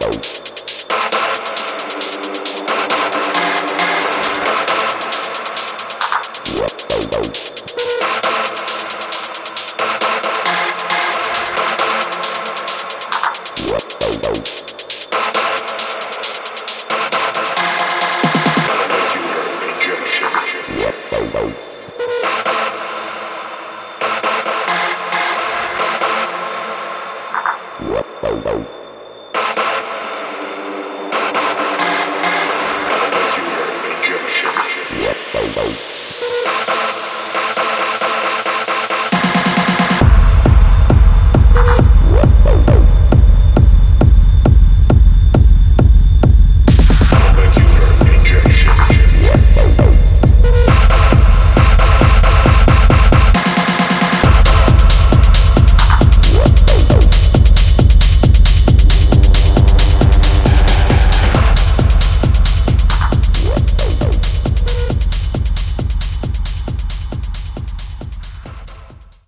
Wow, wow, wow.